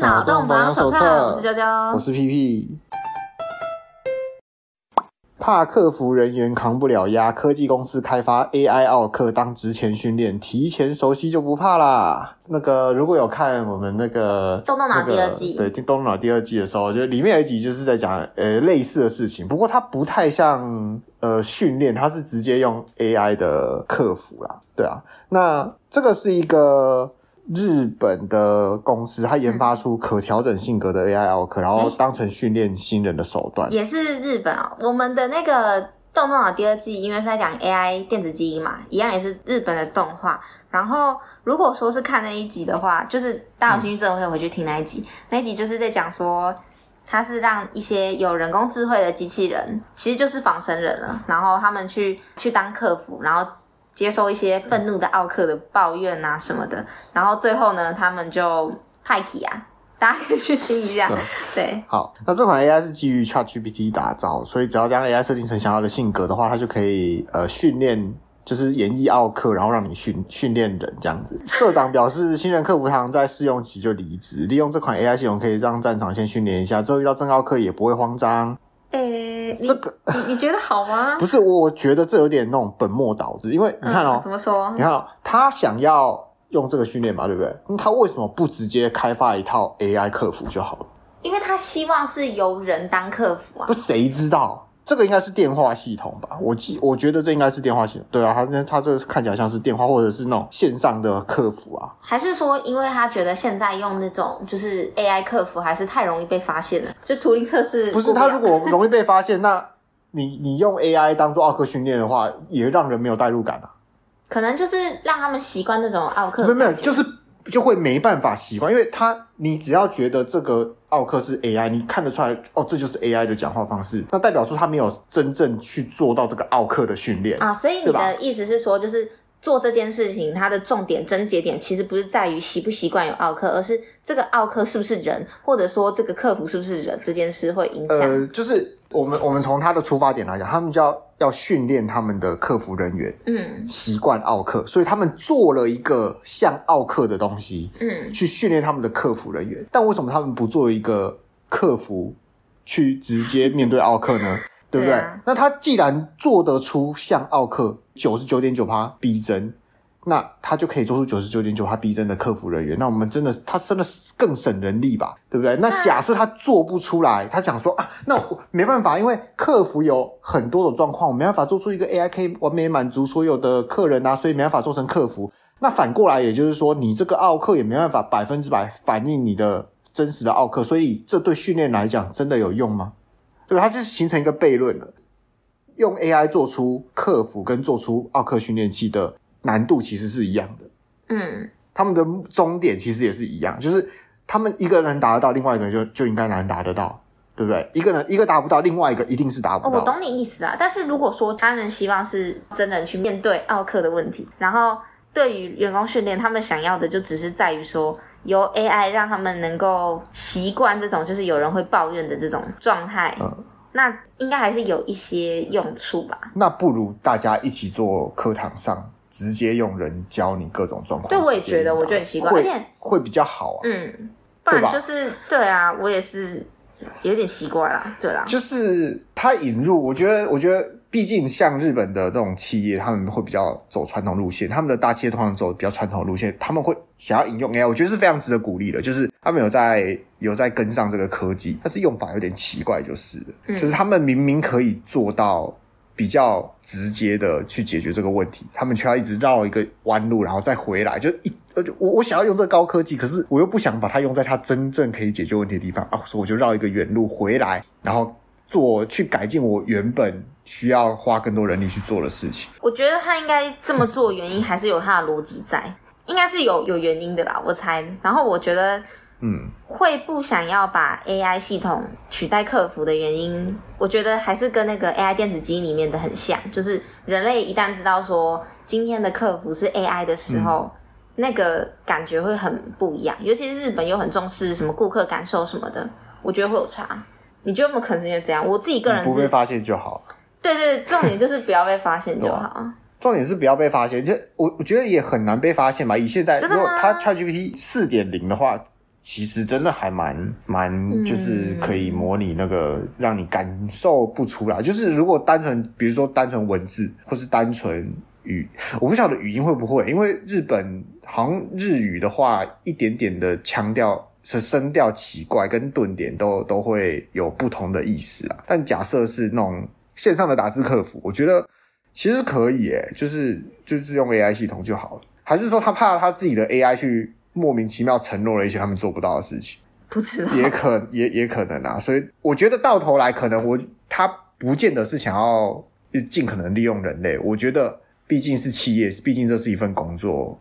脑洞保养手册，我是娇娇，我是屁屁。怕客服人员扛不了压，科技公司开发 AI 奥克当值前训练，提前熟悉就不怕啦。那个如果有看我们那个《动动脑》第二季，对《动动脑》第二季的时候，就里面有一集就是在讲呃类似的事情，不过它不太像呃训练，它是直接用 AI 的客服啦。对啊，那这个是一个。日本的公司，它研发出可调整性格的 AI 奥克，然后当成训练新人的手段。也是日本哦，我们的那个《动动脑》第二季，因为是在讲 AI 电子基因嘛，一样也是日本的动画。然后，如果说是看那一集的话，就是大家有兴趣之后可以回去听那一集。嗯、那一集就是在讲说，它是让一些有人工智慧的机器人，其实就是仿生人了，然后他们去去当客服，然后。接受一些愤怒的奥克的抱怨啊什么的，然后最后呢，他们就派气啊，大家可以去听一下。对，对好，那这款 AI 是基于 ChatGPT 打造，所以只要将 AI 设定成想要的性格的话，它就可以呃训练，就是演绎奥克，然后让你训训练人这样子。社长表示，新人客服常在试用期就离职，利用这款 AI 系统可以让战场先训练一下，之后遇到真奥克也不会慌张。诶、欸，这个你你觉得好吗？不是，我觉得这有点那种本末倒置，因为你看哦、怎么说？你看哦、喔，他想要用这个训练嘛，对不对？那他为什么不直接开发一套 AI 客服就好了？因为他希望是由人当客服啊。不，谁知道？这个应该是电话系统吧？我记，我觉得这应该是电话系统。对啊，他那他这个看起来像是电话，或者是那种线上的客服啊？还是说，因为他觉得现在用那种就是 AI 客服还是太容易被发现了？就图灵测试不是他如果容易被发现，那你你用 AI 当做奥克训练的话，也让人没有代入感啊。可能就是让他们习惯那种奥克，没有没有，就是。就会没办法习惯，因为他你只要觉得这个奥克是 AI，你看得出来哦，这就是 AI 的讲话方式，那代表说他没有真正去做到这个奥克的训练啊。所以你的意思是说，就是做这件事情，它的重点症结点其实不是在于习不习惯有奥克，而是这个奥克是不是人，或者说这个客服是不是人这件事会影响。呃，就是我们我们从他的出发点来讲，他们就要。要训练他们的客服人员，嗯，习惯奥克，所以他们做了一个像奥克的东西，嗯，去训练他们的客服人员。但为什么他们不做一个客服去直接面对奥克呢？对不对？对啊。那他既然做得出像奥克九十九点九趴逼真。那他就可以做出九十九点九，他逼真的客服人员。那我们真的，他真的更省人力吧，对不对？那假设他做不出来，他讲说啊，那我没办法，因为客服有很多的状况，我没办法做出一个 AI 可以完美满足所有的客人啊，所以没办法做成客服。那反过来，也就是说，你这个奥客也没办法百分之百反映你的真实的奥客，所以这对训练来讲真的有用吗？对吧？它就是形成一个悖论了。用 AI 做出客服跟做出奥客训练器的。难度其实是一样的，嗯，他们的终点其实也是一样，就是他们一个人达得到，另外一个人就就应该难达得到，对不对？一个人一个达不到，另外一个一定是达不到。哦，我懂你意思啊，但是如果说他们希望是真人去面对奥克的问题，然后对于员工训练，他们想要的就只是在于说，由 AI 让他们能够习惯这种就是有人会抱怨的这种状态，嗯，那应该还是有一些用处吧？那不如大家一起做课堂上。直接用人教你各种状况，对，我也觉得，我觉得很奇怪，而且会比较好啊。嗯，不然就是对，对啊，我也是有点奇怪啦，对啦。就是他引入，我觉得，我觉得，毕竟像日本的这种企业，他们会比较走传统路线，他们的大企业通常走比较传统路线，他们会想要引用 AI，我觉得是非常值得鼓励的。就是他们有在有在跟上这个科技，但是用法有点奇怪，就是，嗯，就是他们明明可以做到。比较直接的去解决这个问题，他们却要一直绕一个弯路，然后再回来，就一呃，我我想要用这个高科技，可是我又不想把它用在它真正可以解决问题的地方啊，所以我就绕一个远路回来，然后做去改进我原本需要花更多人力去做的事情。我觉得他应该这么做，原因还是有他的逻辑在，应该是有有原因的啦，我猜。然后我觉得。嗯，会不想要把 AI 系统取代客服的原因，我觉得还是跟那个 AI 电子机里面的很像，就是人类一旦知道说今天的客服是 AI 的时候，嗯、那个感觉会很不一样。尤其是日本又很重视什么顾客感受什么的，我觉得会有差。你觉得有没有可能是因为这样？我自己个人是不被发现就好。对对对，重点就是不要被发现就好。重点是不要被发现，就我我觉得也很难被发现吧。以现在如果它 ChatGPT 四点零的话。其实真的还蛮蛮，就是可以模拟那个让你感受不出来。就是如果单纯，比如说单纯文字，或是单纯语，我不晓得语音会不会，因为日本好像日语的话，一点点的腔调是声调奇怪，跟顿点都都会有不同的意思啊。但假设是那种线上的打字客服，我觉得其实可以诶，就是就是用 AI 系统就好了。还是说他怕他自己的 AI 去？莫名其妙承诺了一些他们做不到的事情，不知道，也可也也可能啊。所以我觉得到头来，可能我他不见得是想要尽可能利用人类。我觉得毕竟是企业，毕竟这是一份工作。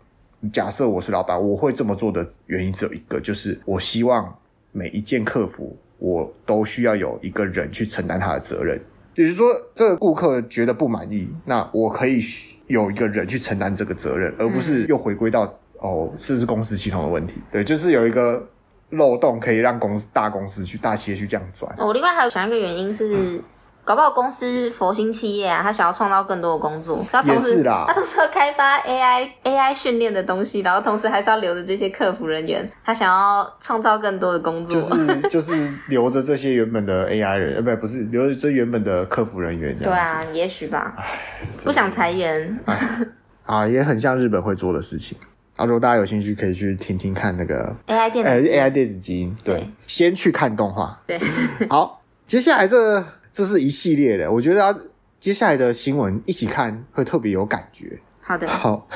假设我是老板，我会这么做的原因只有一个，就是我希望每一件客服我都需要有一个人去承担他的责任。也就是说，这个顾客觉得不满意，那我可以有一个人去承担这个责任，而不是又回归到。哦，是不是公司系统的问题？对，就是有一个漏洞可以让公司大公司去大企业去这样转。哦，我另外还有想一个原因是，嗯、搞不好公司佛心企业啊，他想要创造更多的工作，他同时是啦，他同时要开发 AI AI 训练的东西，然后同时还是要留着这些客服人员，他想要创造更多的工作，就是 就是留着这些原本的 AI 人，呃，不，不是留着这原本的客服人员。对啊，也许吧，不想裁员啊，也很像日本会做的事情。啊，如果大家有兴趣，可以去听听看那个 AI 电子、呃、AI 电子基因。对，对先去看动画。对，好，接下来这这是一系列的，我觉得接下来的新闻一起看会特别有感觉。好的，好。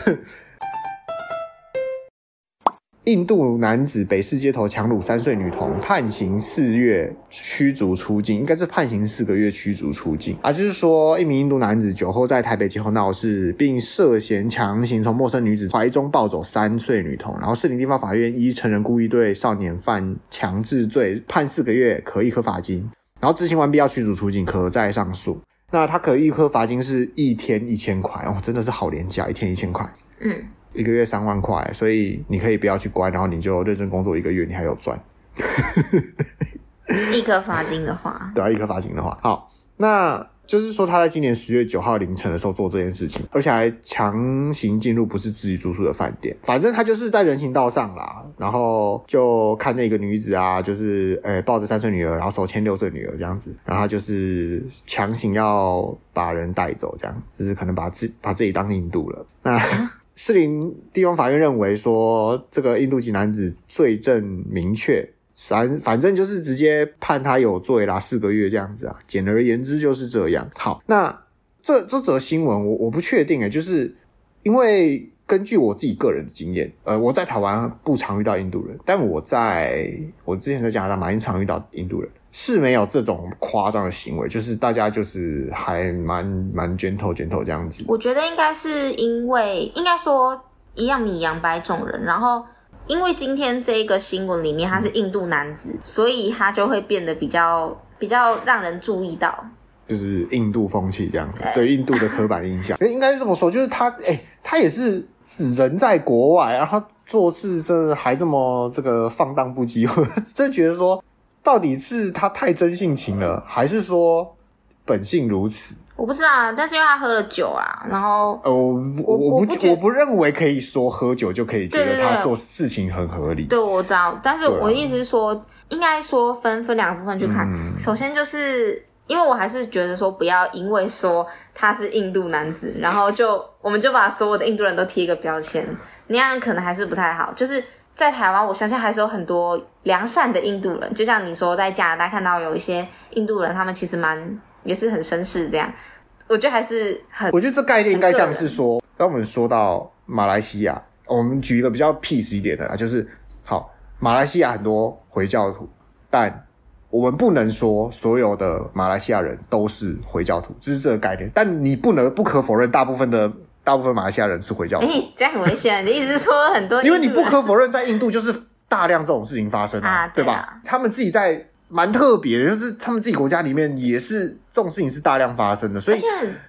印度男子北市街头强掳三岁女童，判刑四月驱逐出境，应该是判刑四个月驱逐出境啊。就是说，一名印度男子酒后在台北街头闹事，并涉嫌强行从陌生女子怀中抱走三岁女童，然后士林地方法院依成人故意对少年犯强制罪判四个月，可一科罚金，然后执行完毕要驱逐出境，可再上诉。那他可一科罚金是一天一千块哦，真的是好廉价，一天一千块。嗯。一个月三万块，所以你可以不要去关，然后你就认真工作一个月，你还有赚。一颗罚金的话，对啊，一颗罚金的话，好，那就是说他在今年十月九号凌晨的时候做这件事情，而且还强行进入不是自己住宿的饭店，反正他就是在人行道上啦，然后就看那个女子啊，就是呃抱着三岁女儿，然后手牵六岁女儿这样子，然后他就是强行要把人带走，这样就是可能把自把自己当印度了，那。士林地方法院认为说，这个印度籍男子罪证明确，反反正就是直接判他有罪啦，四个月这样子啊。简而言之就是这样。好，那这这则新闻我我不确定诶，就是因为根据我自己个人的经验，呃，我在台湾不常遇到印度人，但我在我之前在加拿大蛮常遇到印度人。是没有这种夸张的行为，就是大家就是还蛮蛮 gentle gentle 这样子。我觉得应该是因为，应该说一样米养百种人，然后因为今天这个新闻里面他是印度男子，嗯、所以他就会变得比较比较让人注意到，就是印度风气这样子，对，对印度的刻板印象，应该是这么说，就是他哎、欸，他也是只人在国外，然后做事这还这么这个放荡不羁，我真觉得说。到底是他太真性情了，还是说本性如此？我不知道啊，但是因为他喝了酒啊，然后呃，我我我不我不认为可以说喝酒就可以觉得他做事情很合理。对，对，对，对，我知道，但是我的意思是说，啊、应该说分分两个部分去看。嗯、首先就是因为我还是觉得说，不要因为说他是印度男子，然后就我们就把所有的印度人都贴一个标签，那样可能还是不太好。就是。在台湾，我相信还是有很多良善的印度人，就像你说，在加拿大看到有一些印度人，他们其实蛮也是很绅士这样。我觉得还是很，我觉得这概念应该像是说，当我们说到马来西亚，我们举一个比较 peace 一点的啦，就是好，马来西亚很多回教徒，但我们不能说所有的马来西亚人都是回教徒，就是这个概念。但你不能不可否认，大部分的。大部分马来西亚人是回教徒，欸，这样很危险。你的意思是说很多？因为你不可否认，在印度就是大量这种事情发生啊，啊对，啊对吧？他们自己在蛮特别的，就是他们自己国家里面也是这种事情是大量发生的，所以，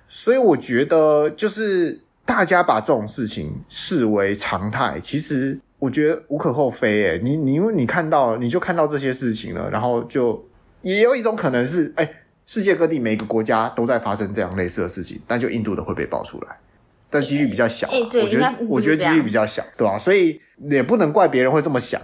所以我觉得就是大家把这种事情视为常态，其实我觉得无可厚非。诶你你因为你看到你就看到这些事情了，然后就也有一种可能是，哎，世界各地每个国家都在发生这样类似的事情，但就印度的会被爆出来。但几率比较小，啊，欸欸，我觉得我觉得几率比较小，对吧，啊？所以也不能怪别人会这么想。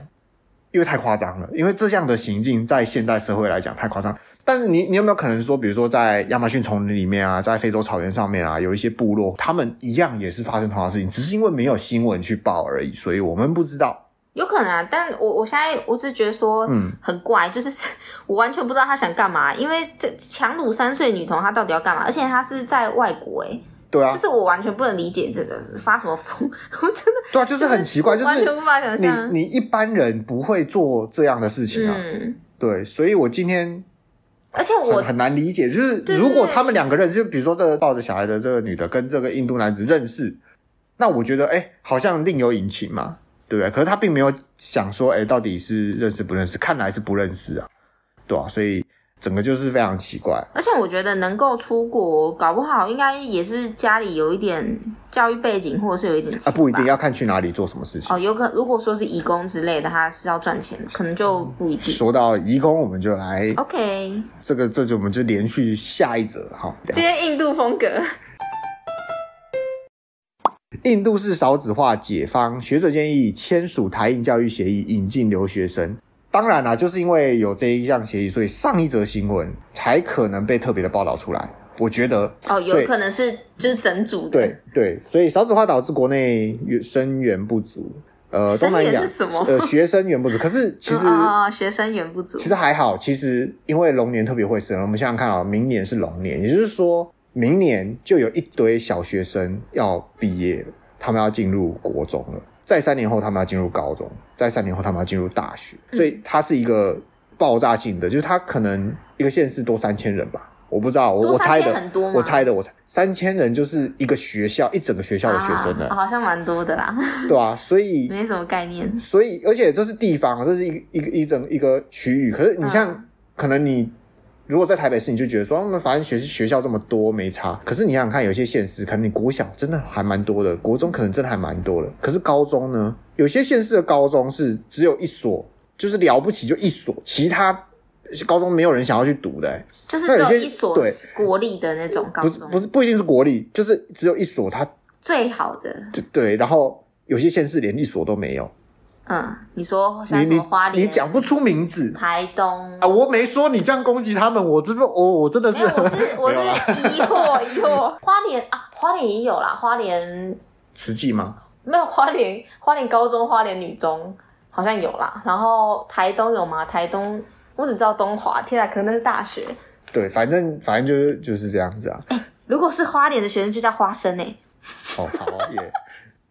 因为太夸张了，因为这样的行径在现代社会来讲太夸张。但是你你有没有可能说，比如说在亚马逊丛林里面啊，在非洲草原上面啊，有一些部落，他们一样也是发生同样的事情，只是因为没有新闻去报而已，所以我们不知道。有可能啊，但我我现在我只是觉得说，嗯，很怪，就是 我完全不知道他想干嘛，因为这强掳三岁女童，她到底要干嘛？而且她是在外国，诶对啊，就是我完全不能理解这个发什么疯，我真的对啊，就是很奇怪，就是完全无法想象，你你一般人不会做这样的事情啊，嗯，对，所以我今天，而且我很难理解，就是如果他们两个认识，就比如说这个抱着小孩的这个女的跟这个印度男子认识，那我觉得哎，好像另有隐情嘛。对不对？可是他并没有想说，哎，到底是认识不认识？看来是不认识啊，对啊，所以整个就是非常奇怪。而且我觉得能够出国，搞不好应该也是家里有一点教育背景，或者是有一点啊，不一定要看去哪里做什么事情哦。有可如果说是义工之类的，他是要赚钱，可能就不一定。说到义工，我们就来 OK，这个这就我们就连续下一则哈。今天印度风格。印度式少子化解方，学者建议签署台印教育协议，引进留学生。当然啦，就是因为有这一项协议，所以上一则新闻才可能被特别的报道出来。我觉得哦，有可能是就是整组的。对对，所以少子化导致国内生源不足。呃，东南亚是什么？呃，学生源不足。可是 其实啊、哦，学生源不足，其实还好。其实因为龙年特别会生，我们想想看啊，明年是龙年，也就是说。明年就有一堆小学生要毕业了，他们要进入国中了。再三年后，他们要进入高中；在三年后，他们要进入大学。所以它是一个爆炸性的，就是它可能一个县市多三千人吧，我不知道，我我猜的，我猜的，我猜三千人就是一个学校一整个学校的学生了，啊、好像蛮多的啦。对啊，所以 没什么概念。所以，而且这是地方，这是一一个一整一个区域。可是你像，嗯、可能你。如果在台北市，你就觉得说，那反正学学校这么多没差。可是你想想看，有些县市可能你国小真的还蛮多的，国中可能真的还蛮多的。可是高中呢？有些县市的高中是只有一所，就是了不起就一所，其他高中没有人想要去读的、欸。就是只有一所对国立的那种高中，不是不是不一定是国立，就是只有一所，它最好的。对对，然后有些县市连一所都没有。嗯，你说像什么花莲？你讲不出名字。台东啊，我没说你这样攻击他们，我真的，我我真的是，我是 我是疑惑疑惑。花莲啊，花莲也有啦，花莲慈济吗？没有，花莲花莲高中、花莲女中好像有啦。然后台东有吗？台东我只知道东华，天啊，可能那是大学。对，反正反正就是就是这样子啊。欸，如果是花莲的学生，就叫花生诶。好好耶。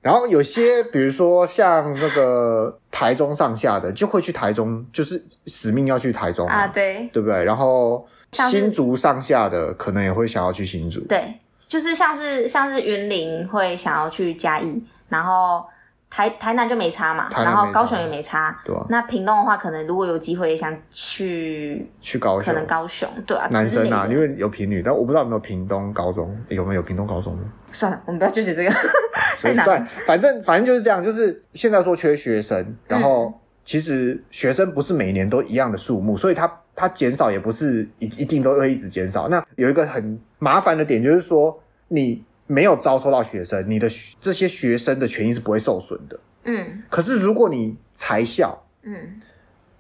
然后有些，比如说像那个台中上下的，就会去台中，就是使命要去台中啊，对，对不对？然后新竹上下的，可能也会想要去新竹，对，就是像是像是云林会想要去嘉义，然后。台台南就没差嘛，然后高雄也没差。对啊。那屏东的话，可能如果有机会也想去去高雄，可能高雄对啊。男生啊，因为有平女，但我不知道有没有屏东高中，有没有屏东高中？算了，我们不要纠结这个。太难算。反正反正就是这样，就是现在说缺学生，然后其实学生不是每年都一样的数目，所以它它减少也不是一一定都会一直减少。那有一个很麻烦的点，就是说你。没有招收到学生，你的这些学生的权益是不会受损的。嗯，可是如果你裁校，嗯，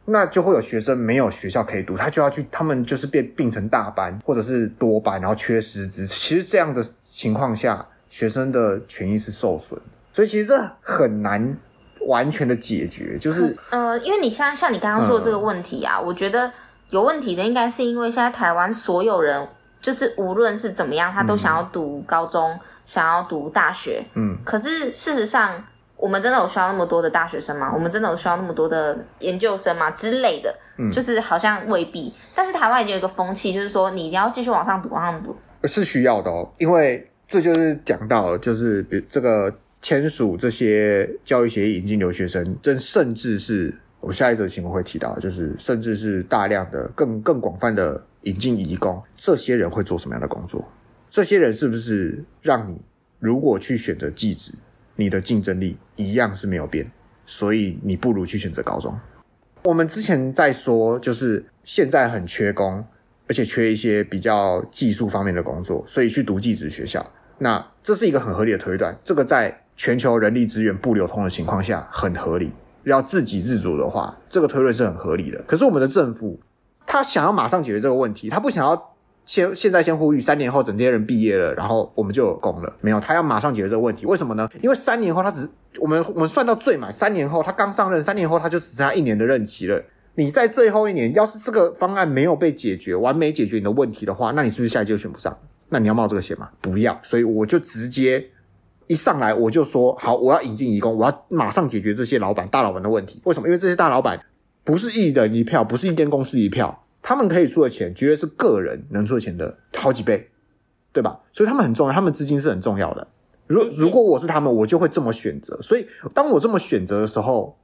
那就会有学生没有学校可以读，他就要去，他们就是变并成大班或者是多班，然后缺师资。其实这样的情况下，学生的权益是受损，所以其实这很难完全的解决。就是呃，因为你像像你刚刚说的这个问题啊，嗯，我觉得有问题的应该是因为现在台湾所有人。就是无论是怎么样，他都想要读高中，嗯、想要读大学。嗯，可是事实上，我们真的有需要那么多的大学生吗？我们真的有需要那么多的研究生吗？之类的，嗯，就是好像未必。但是台湾已经有一个风气，就是说你一定要继续往上读，往上读是需要的哦。因为这就是讲到了，就是比如这个签署这些教育协议，引进留学生，这甚至是我下一则新闻会提到，就是甚至是大量的更更广泛的。引进移工，这些人会做什么样的工作？这些人是不是让你如果去选择技职，你的竞争力一样是没有变？所以你不如去选择高中。我们之前在说，就是现在很缺工，而且缺一些比较技术方面的工作，所以去读技职学校。那这是一个很合理的推断，这个在全球人力资源不流通的情况下很合理。要自给自足的话，这个推论是很合理的。可是我们的政府，他想要马上解决这个问题，他不想要先现在先呼吁三年后等这些人毕业了，然后我们就有工了。没有，他要马上解决这个问题。为什么呢？因为三年后他只我们我们算到最满，三年后他刚上任，三年后他就只剩下一年的任期了。你在最后一年，要是这个方案没有被解决，完美解决你的问题的话，那你是不是下一届就选不上？那你要冒这个险吗？不要。所以我就直接。一上来我就说好，我要引进移工，我要马上解决这些老板、大老板的问题。为什么？因为这些大老板不是一人一票，不是一间公司一票，他们可以出的钱绝对是个人能出的钱的好几倍，对吧？所以他们很重要，他们资金是很重要的。如如果我是他们，我就会这么选择。所以当我这么选择的时候，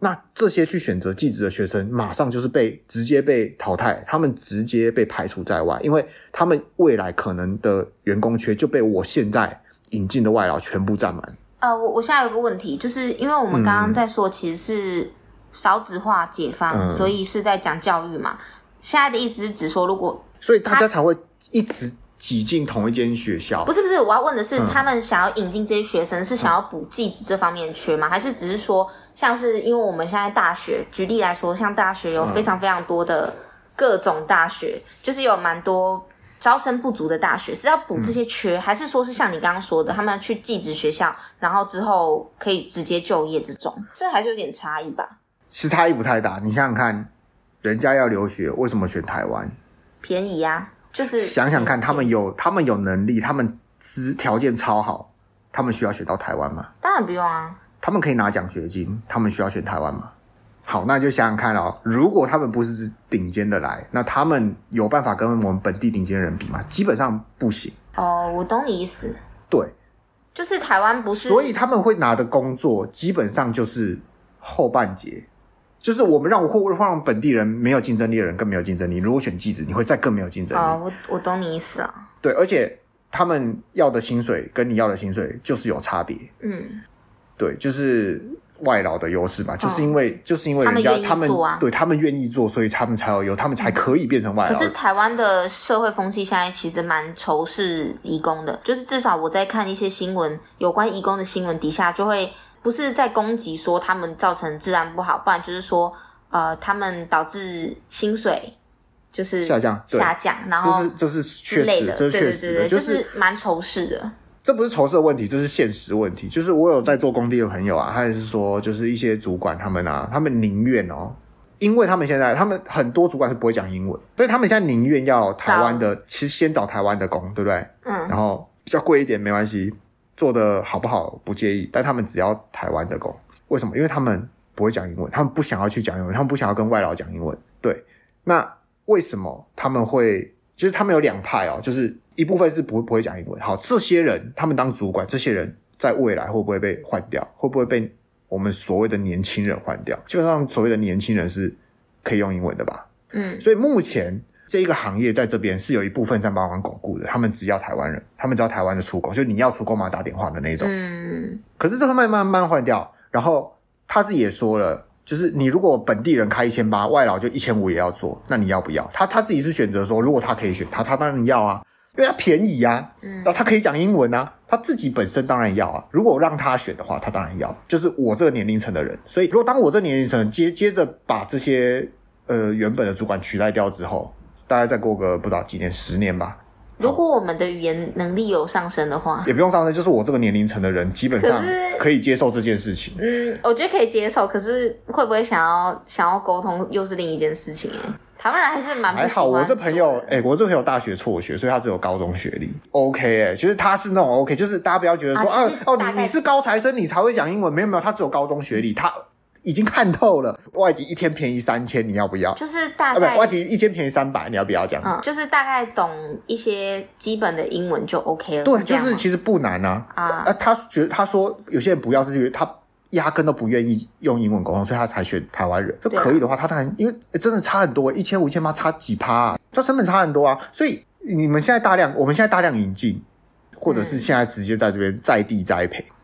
那这些去选择技职的学生，马上就是被直接被淘汰，他们直接被排除在外，因为他们未来可能的员工缺就被我现在。引进的外劳全部占满。呃，我我现在有个问题，就是因为我们刚刚在说，其实是少子化解放，嗯、所以是在讲教育嘛。现在的意思是指说，如果所以大家才会一直挤进同一间学校。不是不是，我要问的是，嗯、他们想要引进这些学生，是想要补技职这方面缺吗？嗯、还是只是说，像是因为我们现在大学，举例来说，像大学有非常非常多的各种大学，嗯、就是有蛮多。招生不足的大学是要补这些缺，嗯、还是说是像你刚刚说的，他们要去技职学校，然后之后可以直接就业这种？这还是有点差异吧？是差异不太大。你想想看，人家要留学，为什么选台湾？便宜呀、啊，就是想想看，他们有他们有能力，他们资条件超好，他们需要选到台湾吗？当然不用啊。他们可以拿奖学金，他们需要选台湾吗？好，那就想想看哦，如果他们不是顶尖的来，那他们有办法跟我们本地顶尖的人比吗？基本上不行。哦，我懂你意思。对，就是台湾不是，所以他们会拿的工作基本上就是后半截，就是我们让我会让本地人没有竞争力的人更没有竞争力。如果选技职，你会再更没有竞争力。哦，我我懂你意思啊。对，而且他们要的薪水跟你要的薪水就是有差别。嗯，对，就是。外劳的优势吧，就是因为、哦、就是因为人家他们，对他们愿意做，所以他们才有有，他们才可以变成外劳。可是台湾的社会风气现在其实蛮仇视移工的，就是至少我在看一些新闻，有关移工的新闻底下，就会不是在攻击说他们造成治安不好，不然就是说呃他们导致薪水就是下降下降，然后这是这是确实的，这是确实的，就是蛮仇视的。这不是仇视的问题，这是现实问题。就是我有在做工地的朋友啊，他也是说，就是一些主管他们啊，他们宁愿哦，因为他们现在他们很多主管是不会讲英文，所以他们现在宁愿要台湾的，其实先找台湾的工，对不对？嗯。然后比较贵一点没关系，做的好不好不介意，但他们只要台湾的工，为什么？因为他们不会讲英文，他们不想要去讲英文，他们不想要跟外劳讲英文。对，那为什么他们会？就是他们有两派哦，就是。一部分是不不会讲英文，好，这些人他们当主管，这些人在未来会不会被换掉？会不会被我们所谓的年轻人换掉？基本上，所谓的年轻人是可以用英文的吧？嗯，所以目前这一个行业在这边是有一部分在帮忙巩固的。他们只要台湾人，他们只要台湾的出工，就你要出工嘛，打电话的那种。嗯，可是这个慢慢慢慢换掉，然后他自己也说了，就是你如果本地人开一千八，外劳就一千五也要做，那你要不要？他他自己是选择说，如果他可以选，他他当然要啊。因为他便宜呀、啊，嗯，然后他可以讲英文啊，他自己本身当然要啊。如果让他选的话，他当然要。就是我这个年龄层的人，所以如果当我这个年龄层接接着把这些呃原本的主管取代掉之后，大概再过个不知道几年，十年吧。如果我们的语言能力有上升的话，也不用上升，就是我这个年龄层的人基本上可以接受这件事情。嗯，我觉得可以接受，可是会不会想要想要沟通，又是另一件事情哎。台湾人还是蛮还好，我这朋友，哎、欸，我这朋友大学辍学，所以他只有高中学历，OK，哎、欸，其实他是那种 OK，就是大家不要觉得说，啊，啊哦，你你是高材生，你才会讲英文，没有没有，他只有高中学历，他已经看透了，外籍一天便宜三千，你要不要？就是大概，外籍一天便宜三百，你要不要这样？嗯，就是大概懂一些基本的英文就 OK 了。对，就是其实不难啊，啊，啊，他觉得他说有些人不要是因为他。压根都不愿意用英文沟通，所以他才选台湾人。就可以的话，他当然因为真的差很多，一千五、一千八差几趴啊，这成本差很多啊。所以你们现在大量，我们现在大量引进，或者是现在直接在这边在地栽培。嗯、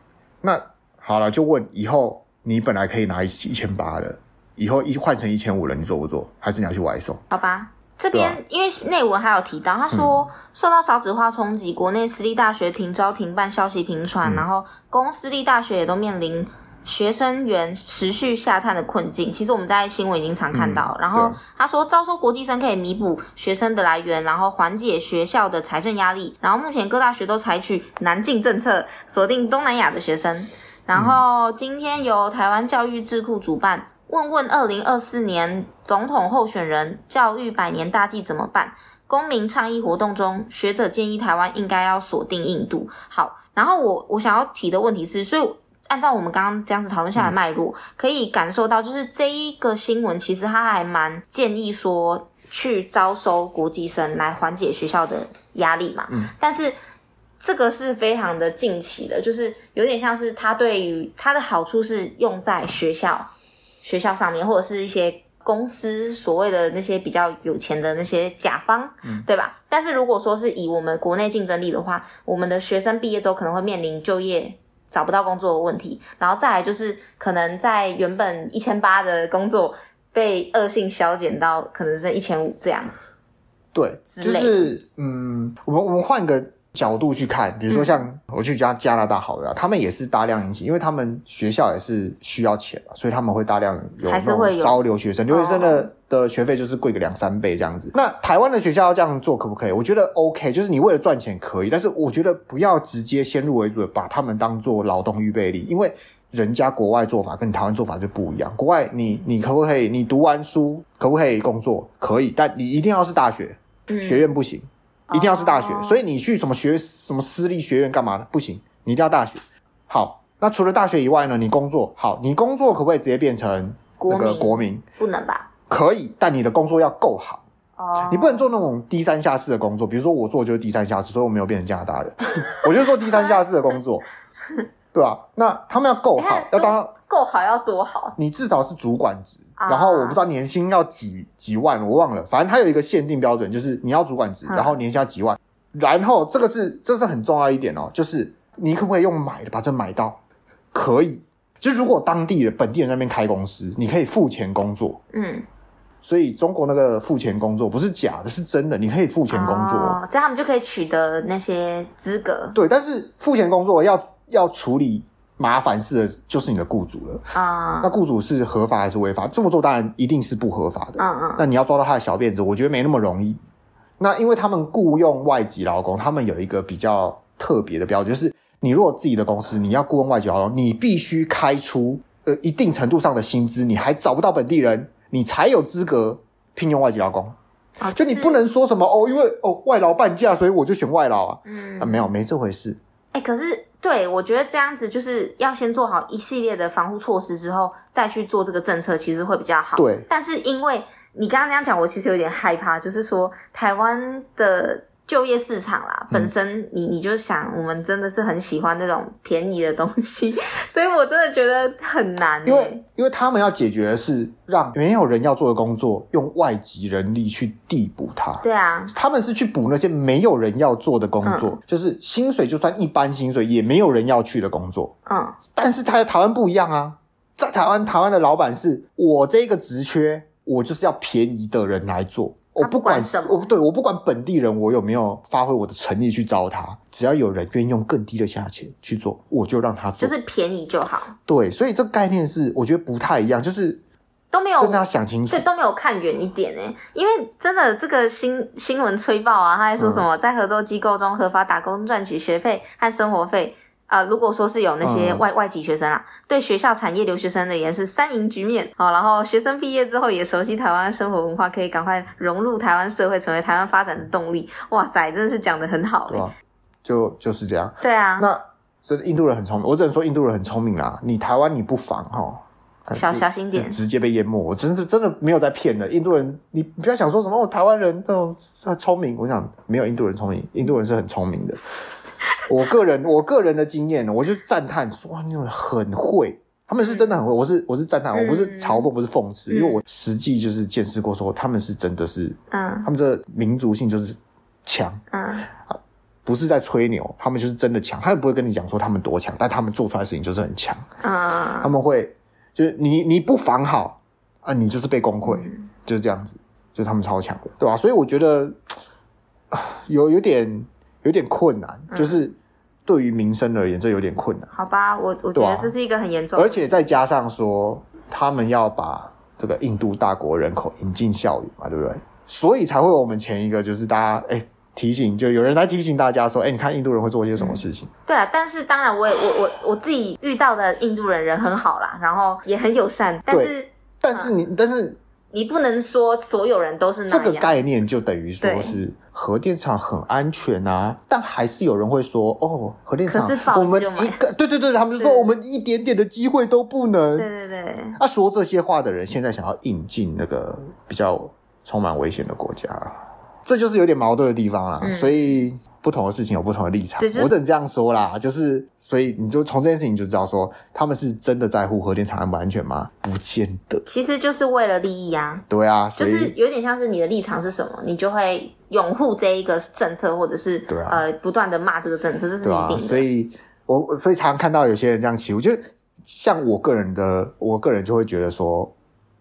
那好了，就问以后你本来可以拿一一千八的，以后一换成一千五了，你做不做？还是你要去外送？好吧，这边、啊、因为内文还有提到，他说、嗯、受到少子化冲击，国内私立大学停招停办消息频传，嗯、然后公私立大学也都面临。学生源持续下探的困境。其实我们在新闻已经常看到。嗯、然后他说，招收国际生可以弥补学生的来源，然后缓解学校的财政压力。然后目前各大学都采取南进政策，锁定东南亚的学生。然后今天由台湾教育智库主办，问问二零二四年总统候选人教育百年大计怎么办？公民倡议活动中，学者建议台湾应该要锁定印度。好，然后我我想要提的问题是，所以按照我们刚刚这样子讨论下来脉络，嗯、可以感受到，就是这一个新闻其实它还蛮建议说去招收国际生来缓解学校的压力嘛。嗯，但是。这个是非常的近期的，就是有点像是它对于它的好处是用在学校学校上面，或者是一些公司所谓的那些比较有钱的那些甲方，嗯，对吧？但是如果说是以我们国内竞争力的话，我们的学生毕业之后可能会面临就业找不到工作的问题，然后再来就是可能在原本一千八的工作被恶性削减到可能是一千五这样，对，就是嗯，我们我们换个。角度去看，比如说像我去加加拿大好了，嗯、他们也是大量引起，因为他们学校也是需要钱嘛，所以他们会大量有那种招留学生，留学生的、哦、的学费就是贵个两三倍这样子。那台湾的学校要这样做可不可以？我觉得 OK，就是你为了赚钱可以，但是我觉得不要直接先入为主的把他们当做劳动预备力，因为人家国外做法跟台湾做法就不一样。国外你你可不可以？你读完书可不可以工作？可以，但你一定要是大学，嗯、学院不行。一定要是大学，oh. 所以你去什么学什么私立学院干嘛的？不行，你一定要大学。好，那除了大学以外呢？你工作好，你工作可不可以直接变成那个国民？不能吧？可以，但你的工作要够好哦。Oh. 你不能做那种低三下四的工作，比如说我做就是低三下四，所以我没有变成加拿大人，我就做低三下四的工作。对吧？那他们要够好，要当够好要多好？你至少是主管职，然后我不知道年薪要几几万，我忘了。反正他有一个限定标准，就是你要主管职，然后年薪要几万。然后这个是这是很重要一点哦，就是你可不可以用买的把这买到？可以。就如果当地人本地人在那边开公司，你可以付钱工作。嗯。所以中国那个付钱工作不是假的，是真的，你可以付钱工作，这样他们就可以取得那些资格。对，但是付钱工作要。要处理麻烦事的就是你的雇主了啊！那雇主是合法还是违法？这么做当然一定是不合法的。嗯嗯。那你要抓到他的小辫子，我觉得没那么容易。那因为他们雇佣外籍劳工，他们有一个比较特别的标准，就是你如果自己的公司你要雇佣外籍劳工，你必须开出呃一定程度上的薪资，你还找不到本地人，你才有资格聘用外籍劳工。啊，就你不能说什么哦，因为哦外劳半价，所以我就选外劳啊。嗯啊，没有没这回事。哎、欸，可是。对，我觉得这样子就是要先做好一系列的防护措施，之后再去做这个政策，其实会比较好。对，但是因为你刚刚那样讲，我其实有点害怕，就是说台湾的。就业市场啦，本身你你就想，我们真的是很喜欢那种便宜的东西，所以我真的觉得很难。因为因为他们要解决的是让没有人要做的工作，用外籍人力去递补它。对啊，他们是去补那些没有人要做的工作，嗯、就是薪水就算一般薪水，也没有人要去的工作。嗯，但是在台湾不一样啊，在台湾，台湾的老板是我这个职缺，我就是要便宜的人来做。我不管什么，我对，我不管本地人我有没有发挥我的诚意去招他，只要有人愿意用更低的价钱去做，我就让他做，就是便宜就好。对，所以这个概念是我觉得不太一样，就是都没有真的要想清楚，对，都没有看远一点诶，因为真的这个新新闻吹爆啊，他还说什么、嗯、在合作机构中合法打工赚取学费和生活费。啊、呃，如果说是有那些外、嗯、外籍学生啊，对学校产业留学生而言是三赢局面。好，然后学生毕业之后也熟悉台湾生活文化，可以赶快融入台湾社会，成为台湾发展的动力。哇塞，真的是讲的很好哎、啊。就就是这样。对啊。那这印度人很聪明，我只能说印度人很聪明啊。你台湾你不防哈，小小心点，直接被淹没。我真的真的没有在骗的。印度人，你不要想说什么哦，台湾人都很聪明。我想没有印度人聪明，印度人是很聪明的。我个人，我个人的经验呢，我就赞叹说，哇，那种人很会，他们是真的很会。我是我是赞叹，我不是嘲讽，不是讽刺，因为我实际就是见识过，说他们是真的是，嗯，他们这民族性就是强，嗯，啊，不是在吹牛，他们就是真的强，他也不会跟你讲说他们多强，但他们做出来的事情就是很强，嗯，他们会就是你你不防好啊，你就是被攻溃，就是这样子，就是他们超强的，对吧？所以我觉得有有点。有点困难，就是对于民生而言，这有点困难。好吧，我我觉得这是一个很严重的、啊，而且再加上说，他们要把这个印度大国人口引进校园嘛，对不对？所以才会有我们前一个就是大家哎。提醒，就有人来提醒大家说：“哎、欸，你看印度人会做一些什么事情？”嗯、对啊，但是当然，我也我我我自己遇到的印度人人很好啦，然后也很友善。但是，但是你，嗯、但是你不能说所有人都是那样。这个概念就等于说是核电厂很安全啊，但还是有人会说：“哦，核电厂我们一个 对对对，他们就说我们一点点的机会都不能。”对对对。啊，说这些话的人现在想要引进那个比较充满危险的国家。这就是有点矛盾的地方啦，嗯、所以不同的事情有不同的立场。我只能这样说啦，就是所以你就从这件事情就知道说，他们是真的在乎核电厂安不安全吗？不见得。其实就是为了利益啊。对啊，就是有点像是你的立场是什么，你就会拥护这一个政策，或者是对啊，呃不断的骂这个政策，这是一定的。啊、所以我非常看到有些人这样起，我觉得像我个人的，我个人就会觉得说，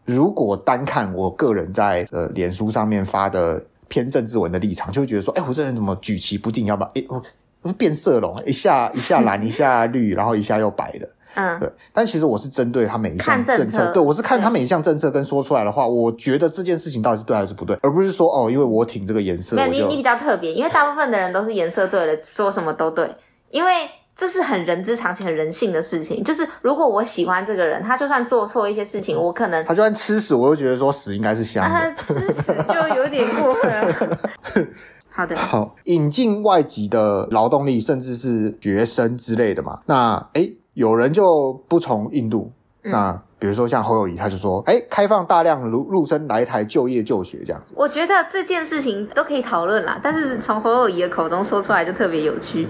如果单看我个人在呃脸书上面发的。偏政治文的立场，就会觉得说，哎、欸，我这人怎么举棋不定？要不要？哎、欸，我我变色龙，一下一下蓝，一下绿，然后一下又白的。嗯，对。但其实我是针对他每一项政策，政策对我是看他每一项政策跟说出来的话，我觉得这件事情到底是对还是不对，而不是说哦，因为我挺这个颜色。没有，你你比较特别，因为大部分的人都是颜色对了，说什么都对，因为。这是很人之常情、很人性的事情。就是如果我喜欢这个人，他就算做错一些事情，我可能他就算吃屎，我都觉得说屎应该是香的。啊、吃屎就有点过分。好的，好，引进外籍的劳动力，甚至是学生之类的嘛。那诶有人就不从印度，嗯、那。比如说像侯友谊，他就说：“哎，开放大量陆陆生来台就业就学这样子。”我觉得这件事情都可以讨论啦，但是从侯友宜的口中说出来就特别有趣。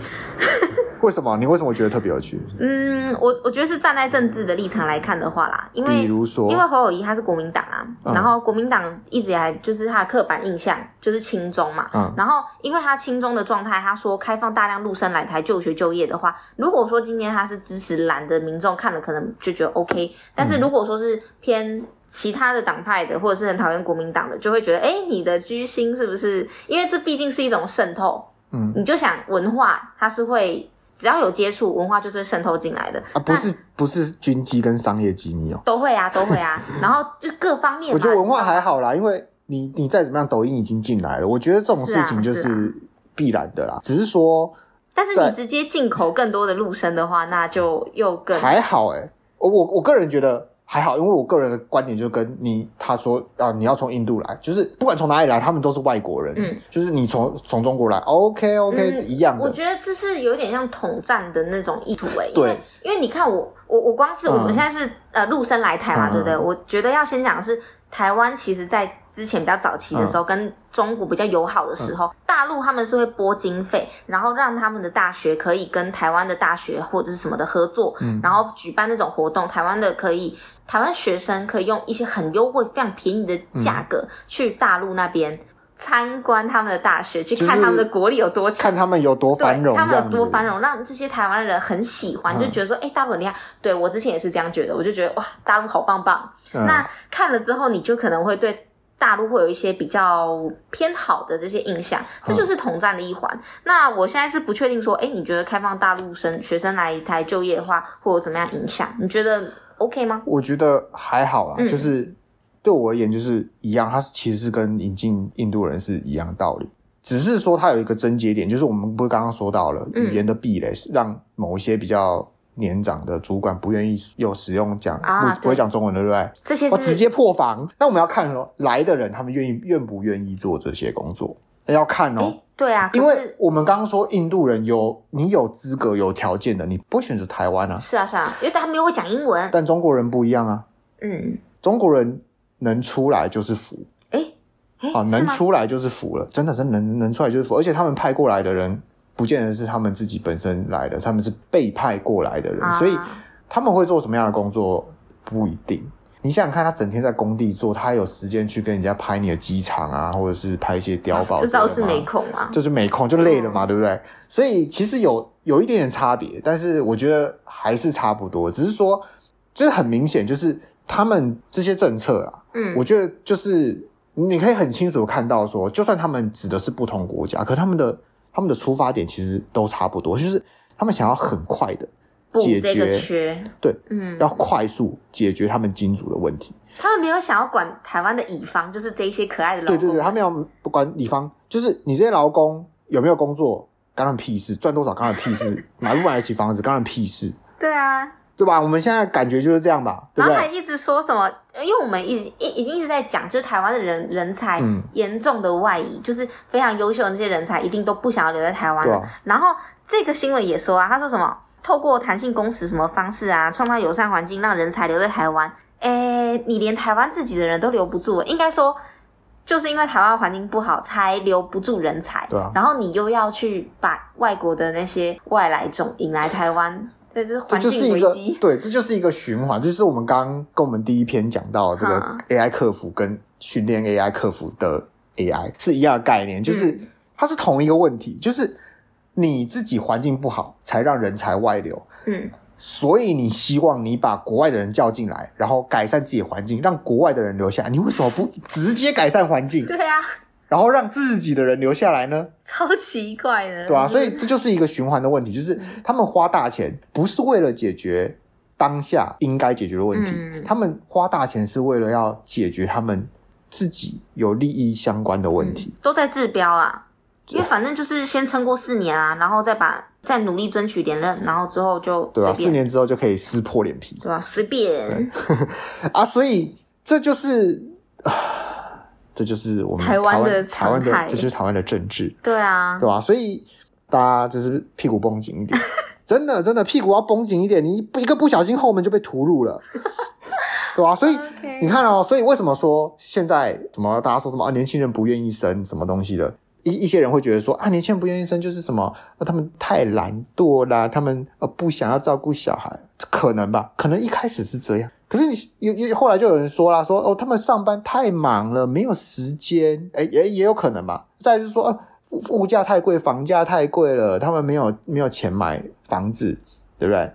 为什么？你为什么觉得特别有趣？嗯，我我觉得是站在政治的立场来看的话啦，因为比如说，因为侯友谊他是国民党啊，嗯、然后国民党一直以来就是他的刻板印象就是亲中嘛，嗯，然后因为他亲中的状态，他说开放大量陆生来台就学就业的话，如果说今天他是支持蓝的民众看了可能就觉得 OK，但是。如果说是偏其他的党派的，或者是很讨厌国民党的，就会觉得，哎、欸，你的居心是不是？因为这毕竟是一种渗透，嗯，你就想文化，它是会只要有接触文化，就是渗透进来的。啊，不是不是军机跟商业机密哦，都会啊，都会啊，然后就各方面，我觉得文化还好啦，因为你你再怎么样，抖音已经进来了，我觉得这种事情就是必然的啦，是啊是啊，只是说，但是你直接进口更多的陆生的话，那就又更还好哎、欸，我我我个人觉得。还好，因为我个人的观点就跟你他说啊，你要从印度来，就是不管从哪里来，他们都是外国人。嗯，就是你从从中国来，OK OK，嗯，一样的。我觉得这是有点像统战的那种意图诶。对，因为因为你看我我我光是我们现在是、嗯、呃陆生来台嘛，嗯、对不对？我觉得要先讲的是。台湾其实，在之前比较早期的时候，嗯、跟中国比较友好的时候，嗯、大陆他们是会拨经费，然后让他们的大学可以跟台湾的大学或者是什么的合作，嗯、然后举办那种活动。台湾的可以，台湾学生可以用一些很优惠、非常便宜的价格去大陆那边。参观他们的大学，去看他们的国力有多强，看他们有多繁荣，他们有多繁荣，让这些台湾人很喜欢，嗯、就觉得说，哎、欸，大陆很厉害。对，我之前也是这样觉得，我就觉得哇，大陆好棒棒。嗯、那看了之后，你就可能会对大陆会有一些比较偏好的这些印象，这就是统战的一环。嗯、那我现在是不确定说，哎、欸，你觉得开放大陆生学生来台就业的话，会有怎么样影响？你觉得 OK 吗？我觉得还好啦，嗯、就是。对我而言就是一样，它其实是跟引进印度人是一样的道理，只是说它有一个症结点，就是我们不是刚刚说到了语言的壁垒，嗯、让某一些比较年长的主管不愿意又使用讲、啊、不不会讲中文的，对不对？这些是直接破防。那我们要看哦，来的人他们愿意愿不愿意做这些工作，要看哦。对啊，因为我们刚刚说印度人有你有资格有条件的，你不会选择台湾啊。是啊是啊，因为他们又会讲英文。但中国人不一样啊。嗯，中国人。能出来就是福，哎，好，能出来就是福了，真的真能能出来就是福，而且他们派过来的人，不见得是他们自己本身来的，他们是被派过来的人，啊、所以他们会做什么样的工作不一定。你想想看，他整天在工地做，他有时间去跟人家拍你的机场啊，或者是拍一些碉堡，这倒是没空啊，就是没空就累了嘛，嗯、对不对？所以其实有有一点点差别，但是我觉得还是差不多，只是说就是很明显就是。他们这些政策啊，嗯，我觉得就是你可以很清楚的看到说，就算他们指的是不同国家，可他们的他们的出发点其实都差不多，就是他们想要很快的解决这个缺，对，嗯，要快速解决他们金主的问题。他们没有想要管台湾的乙方，就是这一些可爱的劳工。对对对，他们要不管乙方，就是你这些劳工有没有工作，干他们屁事；赚多少，干他们屁事；买不买得起房子，干他们屁事。对啊。对吧？我们现在感觉就是这样吧，对不对？然后还一直说什么？因为我们一一已经一直在讲，就是台湾的人人才严重的外移，嗯、就是非常优秀的那些人才一定都不想要留在台湾了。啊、然后这个新闻也说啊，他说什么？透过弹性工时什么方式啊，创造友善环境，让人才留在台湾。诶，你连台湾自己的人都留不住，应该说就是因为台湾环境不好，才留不住人才。对啊。然后你又要去把外国的那些外来种引来台湾。对，这是环境危机。对，这就是一个循环。就是我们刚刚跟我们第一篇讲到这个 AI 客服跟训练 AI 客服的 AI 是一样的概念，就是它是同一个问题，就是你自己环境不好，才让人才外流。嗯，所以你希望你把国外的人叫进来，然后改善自己的环境，让国外的人留下来。你为什么不直接改善环境？对啊。然后让自己的人留下来呢？超奇怪的，对啊，所以这就是一个循环的问题，就是他们花大钱不是为了解决当下应该解决的问题，嗯、他们花大钱是为了要解决他们自己有利益相关的问题，嗯、都在治标啊，因为反正就是先撑过四年啊，然后再把再努力争取连任，然后之后就对啊，四年之后就可以撕破脸皮，对吧、啊？随便 啊，所以这就是。这就是我们台湾的台湾的，这就是台湾的政治，对啊，对吧？所以大家就是屁股绷紧一点，真的真的屁股要绷紧一点，你一个不小心后门就被屠戮了，对吧？所以.你看哦，所以为什么说现在什么大家说什么啊，年轻人不愿意生什么东西的，一一些人会觉得说啊，年轻人不愿意生就是什么啊，他们太懒惰啦，他们呃不想要照顾小孩，可能吧？可能一开始是这样。可是你有有后来就有人说啦，说哦，他们上班太忙了，没有时间，诶也也有可能嘛。再就是说，呃，物价太贵，房价太贵了，他们没有没有钱买房子，对不对？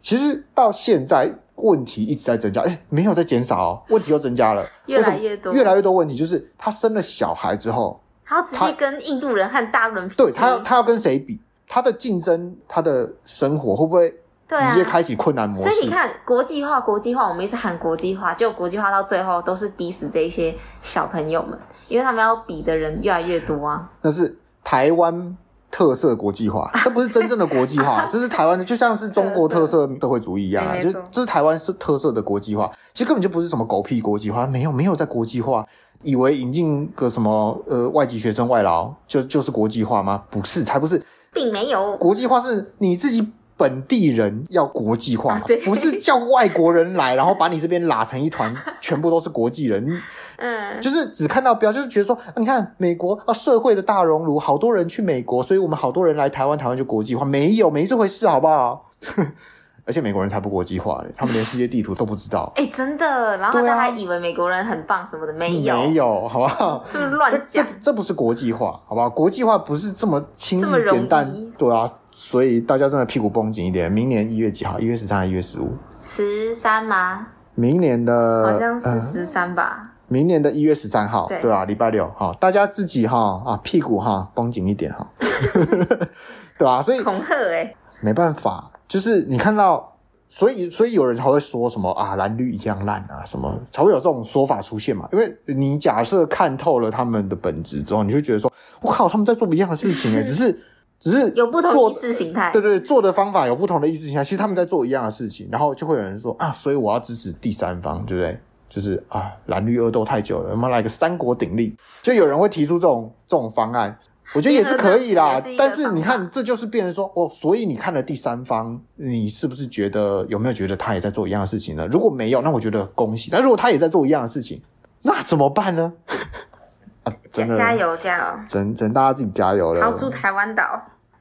其实到现在问题一直在增加，诶没有在减少哦，问题又增加了，越来越多，越来越多问题。就是他生了小孩之后，他要直接跟印度人和大陆人比，对他要他要跟谁比？他的竞争，他的生活会不会？直接开启困难模式，所以你看国际化，国际化，我们一直喊国际化，就国际化到最后都是逼死这些小朋友们，因为他们要比的人越来越多啊。那是台湾特色国际化，这不是真正的国际化，这是台湾的，就像是中国特色社会主义一样啊，就是这是台湾是特色的国际化，其实根本就不是什么狗屁国际化，没有没有在国际化，以为引进个什么呃外籍学生外劳就就是国际化吗？不是，才不是，并没有，国际化是你自己。本地人要国际化，啊、不是叫外国人来，然后把你这边拉成一团，全部都是国际人。嗯，就是只看到标，就是觉得说，啊、你看美国啊，社会的大熔炉，好多人去美国，所以我们好多人来台湾，台湾就国际化，没有，没这回事，好不好？而且美国人才不国际化嘞，他们连世界地图都不知道。哎、欸，真的，然后大家还以为美国人很棒什么的，没有，没有，好不好？这是乱讲，这这不是国际化，好不好？国际化不是这么轻易简单，对啊。所以大家真的屁股绷紧一点。明年一月几号？一月十三还是一月十五？十三吗？明年的好像是十三吧。呃、明年的一月十三号，对，吧啊，礼拜六哈，大家自己哈啊屁股哈绷紧一点哈，对吧、啊？所以恐吓哎，没办法，就是你看到，所以所以有人才会说什么啊蓝绿一样烂啊，什么才会有这种说法出现嘛？因为你假设看透了他们的本质之后，你会觉得说，我靠，他们在做不一样的事情哎，只是。只是有不同意识形态，对对，做的方法有不同的意识形态。其实他们在做一样的事情，然后就会有人说啊，所以我要支持第三方，对不对？就是啊，蓝绿恶斗太久了，我们来个三国鼎立。就有人会提出这种这种方案，我觉得也是可以啦。是但是你看，这就是变成说哦，所以你看了第三方，你是不是觉得有没有觉得他也在做一样的事情呢？如果没有，那我觉得恭喜。但如果他也在做一样的事情，那怎么办呢？啊，真的加油加油，真真大家自己加油了。逃出台湾岛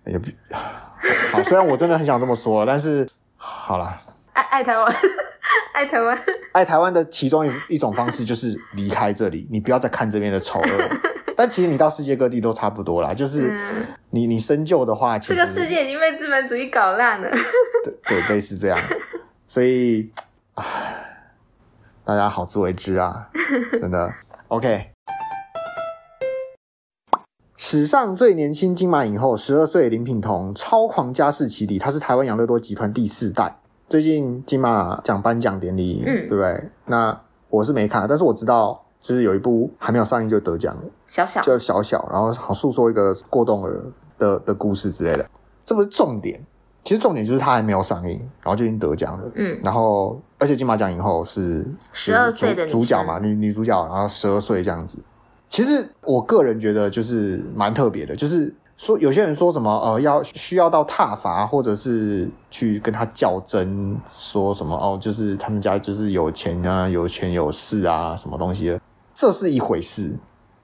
也不好，虽然我真的很想这么说，但是好了，爱爱台湾，爱台湾，爱台湾的其中一一种方式就是离开这里，你不要再看这边的丑恶。但其实你到世界各地都差不多啦，就是你你深究的话，其实这个世界已经被资本主义搞烂了。对对，类似这样，所以唉，大家好自为之啊，真的。OK。史上最年轻金马影后，十二岁林品彤，超狂家世起底，她是台湾养乐多集团第四代。最近金马奖颁奖典礼，嗯，对不对？那我是没看，但是我知道，就是有一部还没有上映就得奖了，小小叫小小，然后好诉说一个过动儿的的故事之类的，这不是重点。其实重点就是他还没有上映，然后就已经得奖了。嗯，然后而且金马奖影后是十二岁的主角嘛，女女主角，然后十二岁这样子。其实我个人觉得就是蛮特别的，就是说有些人说什么呃要需要到挞伐，或者是去跟他较真，说什么哦，就是他们家就是有钱啊，有权有势啊，什么东西的，这是一回事。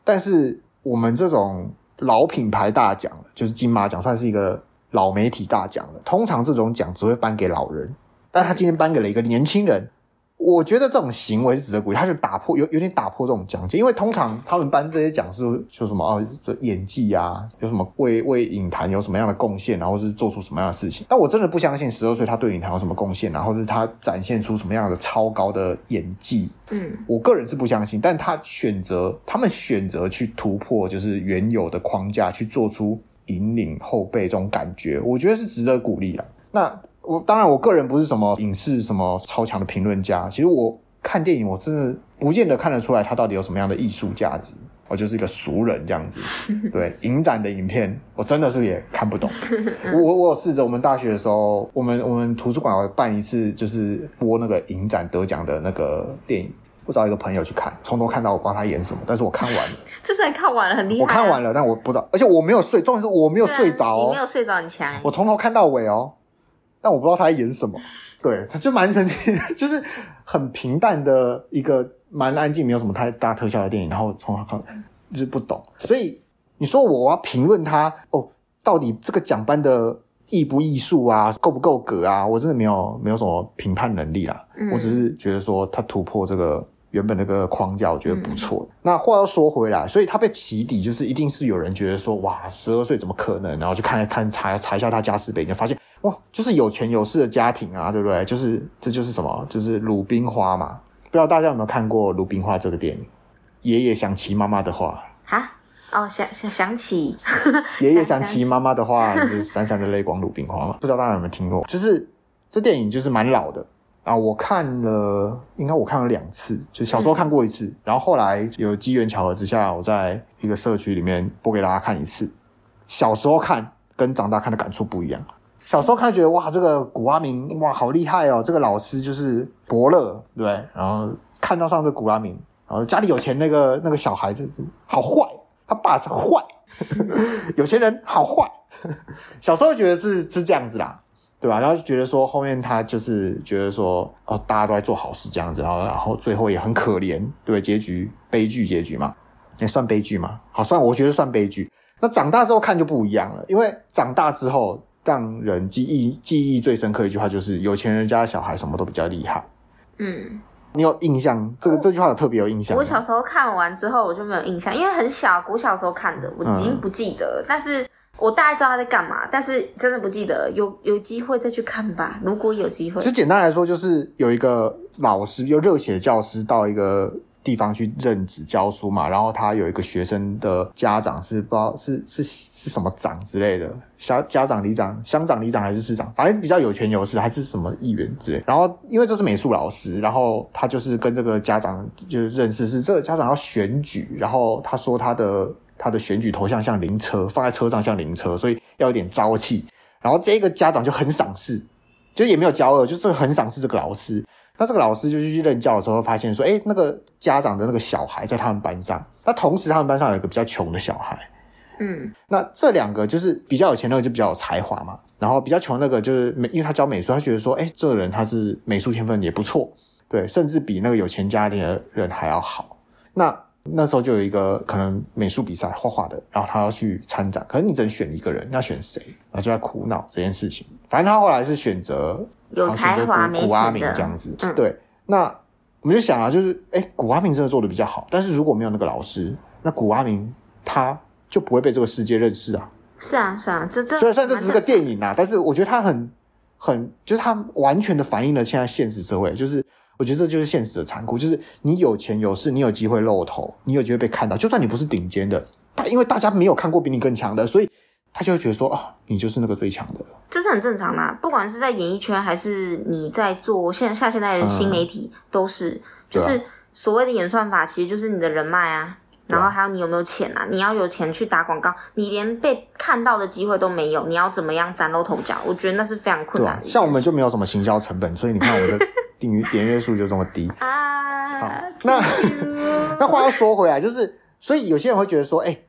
但是我们这种老品牌大奖，就是金马奖，算是一个。老媒体大奖了，通常这种奖只会颁给老人，但他今天颁给了一个年轻人，我觉得这种行为是值得鼓励。他就打破有有点打破这种奖金，因为通常他们颁这些奖是说什么哦，演技啊，有什么为为影坛有什么样的贡献，然后是做出什么样的事情。但我真的不相信十二岁他对影坛有什么贡献，然后是他展现出什么样的超高的演技。嗯，我个人是不相信，但他选择他们选择去突破就是原有的框架，去做出。引领后辈这种感觉，我觉得是值得鼓励的。那我当然，我个人不是什么影视什么超强的评论家。其实我看电影，我真的不见得看得出来它到底有什么样的艺术价值。我就是一个俗人这样子。对，影展的影片，我真的是也看不懂。我我有试着，我们大学的时候，我们我们图书馆办一次，就是播那个影展得奖的那个电影。我找一个朋友去看，从头看到我不知道他演什么，但是我看完了。这是看完了，很厉害。我看完了，但我不知道，而且我没有睡，重点是我没有睡着哦。你没有睡着，很强。我从头看到尾哦，但我不知道他在演什么。对，他就蛮神奇，就是很平淡的一个蛮安静，没有什么太大特效的电影。然后从头看，就是不懂。所以你说我要评论他哦，到底这个奖颁的艺不艺术啊，够不够格啊？我真的没有没有什么评判能力啦。嗯，我只是觉得说他突破这个。原本那个框架我觉得不错。嗯、那话又说回来，所以他被起底，就是一定是有人觉得说，哇，十二岁怎么可能？然后就看一看查查一下他家世背景，就发现哇，就是有钱有势的家庭啊，对不对？就是这就是什么？就是鲁冰花嘛。不知道大家有没有看过《鲁冰花》这个电影？爷爷想骑妈妈的话哈哦，想想想起 爷爷想骑妈妈的话，就是闪闪的泪光鲁冰花嘛。不知道大家有没有听过？就是这电影就是蛮老的。啊，我看了，应该我看了两次，就小时候看过一次，嗯、然后后来有机缘巧合之下，我在一个社区里面播给大家看一次。小时候看跟长大看的感触不一样。小时候看觉得哇，这个古阿明哇好厉害哦，这个老师就是伯乐，对？然后看到上这古阿明，然后家里有钱那个那个小孩子是好坏，他爸真坏，有钱人好坏。小时候觉得是是这样子啦。对吧？然后就觉得说后面他就是觉得说哦，大家都在做好事这样子，然后然后最后也很可怜，对，结局悲剧结局嘛，也算悲剧嘛。好，算我觉得算悲剧。那长大之后看就不一样了，因为长大之后让人记忆记忆最深刻的一句话就是有钱人家的小孩什么都比较厉害。嗯，你有印象？这个这句话有特别有印象？我小时候看完之后我就没有印象，因为很小，我小时候看的，我已经不记得，嗯、但是。我大概知道他在干嘛，但是真的不记得。有有机会再去看吧，如果有机会。就简单来说，就是有一个老师，有热血教师到一个地方去任职教书嘛，然后他有一个学生的家长是不知道是是是什么长之类的，小家长、里长、乡长、里长还是市长，反正比较有权有势，还是什么议员之类。然后因为这是美术老师，然后他就是跟这个家长就是认识，是这个家长要选举，然后他说他的。他的选举头像像灵车，放在车上像灵车，所以要有点朝气。然后这个家长就很赏识，就也没有交恶，就是很赏识这个老师。那这个老师就去任教的时候，发现说，哎，那个家长的那个小孩在他们班上。那同时他们班上有一个比较穷的小孩，嗯，那这两个就是比较有钱那个就比较有才华嘛，然后比较穷那个就是美，因为他教美术，他觉得说，哎，这个人他是美术天分也不错，对，甚至比那个有钱家里的人还要好。那那时候就有一个可能美术比赛画画的，然后他要去参展，可是你只能选一个人，要选谁？然后就在苦恼这件事情。反正他后来是选择有才华、古阿明这样子。嗯、对，那我们就想啊，就是哎，古阿明真的做的比较好，但是如果没有那个老师，那古阿明他就不会被这个世界认识啊。是啊，是啊，这这虽然虽然这只是个电影啊，但是我觉得他很很，就是他完全的反映了现在现实社会，就是我觉得这就是现实的残酷，就是你有钱有势，你有机会露头，你有机会被看到。就算你不是顶尖的，他因为大家没有看过比你更强的，所以他就会觉得说，哦，你就是那个最强的。这是很正常的啊，不管是在演艺圈，还是你在做现下现在的新媒体，嗯、都是，就是所谓的演算法，其实就是你的人脉啊。然后还有你有没有钱啊？你要有钱去打广告，你连被看到的机会都没有，你要怎么样崭露头角？我觉得那是非常困难的。像我们就没有什么行销成本，所以你看我的订阅点阅数就这么低啊。好，那 那话要说回来，就是所以有些人会觉得说，哎，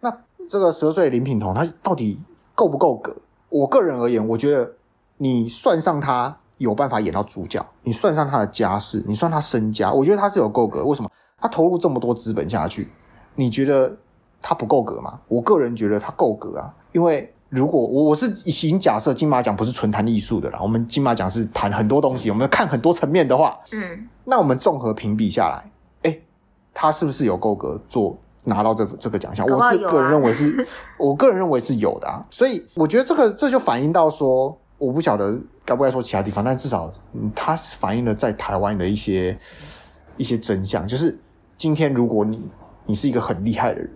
那这个十二岁的林品彤，他到底够不够格？我个人而言，我觉得你算上他有办法演到主角，你算上他的家世，你算他身家，我觉得他是有够格。为什么？他投入这么多资本下去。你觉得他不够格吗？我个人觉得他够格啊，因为如果我我是已经假设金马奖不是纯谈艺术的啦，我们金马奖是谈很多东西，我们看很多层面的话，嗯，那我们综合评比下来，哎，他是不是有够格做拿到这这个奖项？我自个人认为是，我个人认为是有的啊，所以我觉得这个这就反映到说，我不晓得该不该说其他地方，但至少它是反映了在台湾的一些一些真相，就是今天如果你。你是一个很厉害的人，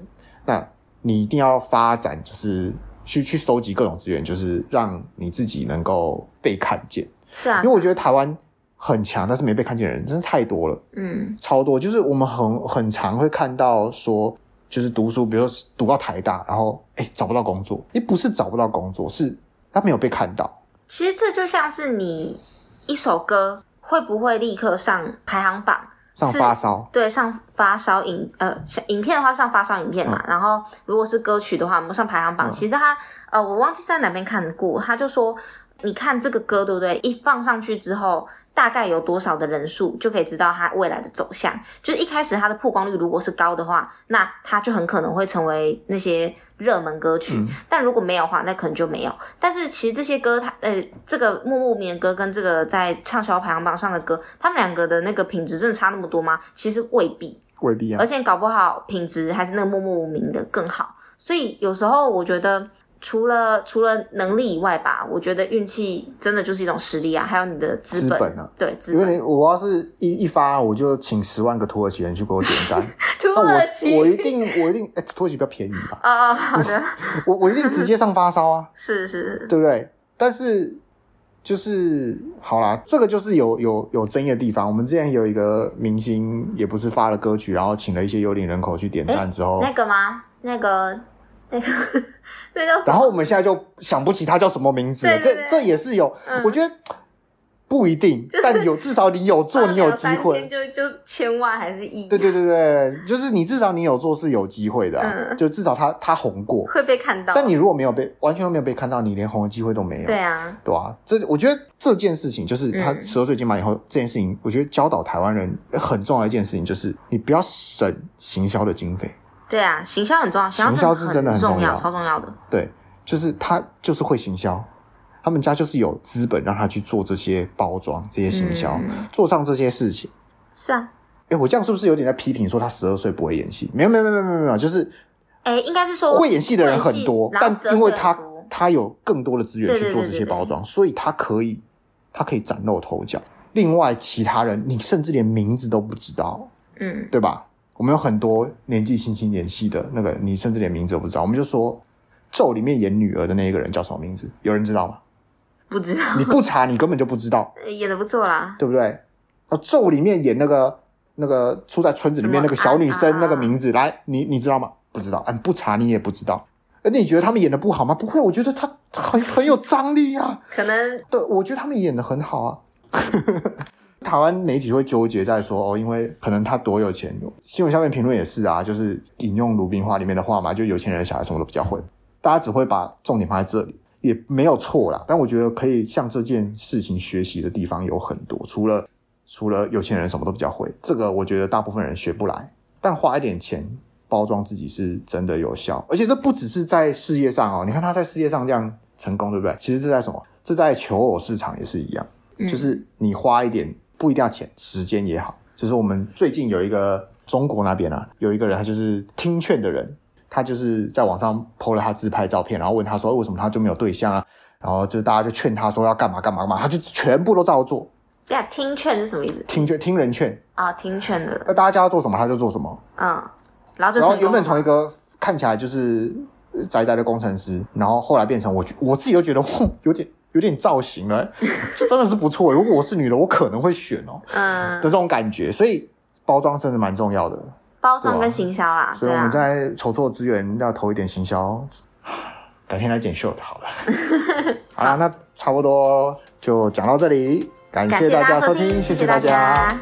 那你一定要发展，就是去去收集各种资源，就是让你自己能够被看见。是啊，因为我觉得台湾很强，但是没被看见的人真的太多了。嗯，超多。就是我们很很常会看到说，就是读书，比如说读到台大，然后哎找不到工作，也不是找不到工作，是他没有被看到。其实这就像是你一首歌会不会立刻上排行榜？上发烧，对，上发烧影呃，影片的话上发烧影片嘛，嗯、然后如果是歌曲的话，我们上排行榜。嗯、其实他呃，我忘记在哪边看过，他就说，你看这个歌对不对？一放上去之后，大概有多少的人数，就可以知道它未来的走向。就是一开始它的曝光率如果是高的话，那它就很可能会成为那些。热门歌曲，嗯、但如果没有的话，那可能就没有。但是其实这些歌，它呃，这个默默无名的歌跟这个在畅销排行榜上的歌，他们两个的那个品质真的差那么多吗？其实未必，未必啊。而且搞不好品质还是那个默默无名的更好。所以有时候我觉得。除了除了能力以外吧，我觉得运气真的就是一种实力啊，还有你的资本，资本啊，对，资本。因为你我要是一一发，我就请十万个土耳其人去给我点赞，土耳其，那我我一定我一定，哎、欸，土耳其比较便宜吧？啊 啊，好的，我我一定直接上发烧啊，是是是，对不对？但是就是好啦，这个就是有有有争议的地方。我们之前有一个明星，也不是发了歌曲，然后请了一些幽灵人口去点赞之后，那个吗？那个。那个，那叫什么？然后我们现在就想不起他叫什么名字了。对对对，这这也是有，嗯、我觉得不一定，就是、但有至少你有做，你有机会。就就千万还是亿？对对对对，就是你至少你有做是有机会的、啊，嗯、就至少他他红过会被看到。但你如果没有被完全都没有被看到，你连红的机会都没有。对啊，对啊，这我觉得这件事情就是他十二岁金马以后、嗯、这件事情，我觉得教导台湾人很重要的一件事情就是你不要省行销的经费。对啊，行销很重要，行销是真的很重要，超重要的。对，就是他就是会行销，他们家就是有资本让他去做这些包装、这些行销，嗯、做上这些事情。是啊，哎，我这样是不是有点在批评说他十二岁不会演戏？没有，没有，没有，没有，没有，就是，哎，应该是说会演戏的人很多，但因为他他有更多的资源去做这些包装，所以他可以他可以崭露头角。另外，其他人你甚至连名字都不知道，嗯，对吧？我们有很多年纪轻轻演戏的那个，你甚至连名字都不知道。我们就说，《咒》里面演女儿的那一个人叫什么名字？有人知道吗？不知道。你不查，你根本就不知道。演的不错啦，对不对？啊，《咒》里面演那个那个住在村子里面那个小女生那个名字，来，你你知道吗？不知道。嗯，不查你也不知道。而你觉得他们演的不好吗？不会，我觉得他很很有张力啊。可能对，我觉得他们演的很好啊。台湾媒体会纠结在说哦，因为可能他多有钱。新闻下面评论也是啊，就是引用鲁冰花里面的话嘛，就有钱人小孩什么都比较会。大家只会把重点放在这里，也没有错啦。但我觉得可以向这件事情学习的地方有很多，除了除了有钱人什么都比较会，这个我觉得大部分人学不来。但花一点钱包装自己是真的有效，而且这不只是在事业上哦。你看他在事业上这样成功，对不对？其实这在什么？这在求偶市场也是一样，嗯、就是你花一点。不一定要钱，时间也好。就是我们最近有一个中国那边啊，有一个人，他就是听劝的人，他就是在网上 po 了他自拍照片，然后问他说为什么他就没有对象啊？然后就大家就劝他说要干嘛干嘛干嘛，他就全部都照做。对啊，听劝是什么意思？听劝，听人劝啊，听劝的人。那大家叫他做什么，他就做什么。嗯，然后就然后原本从一个看起来就是宅宅的工程师，然后后来变成我，我自己都觉得，哼，有点有点造型了，这真的是不错。如果我是女的，我可能会选哦，嗯的这种感觉。所以包装真的蛮重要的，包装跟行销啦。所以我们在筹措资源要投一点行销。改天来剪秀就，好了。好啦，那差不多就讲到这里，感谢大家收听，谢谢大家。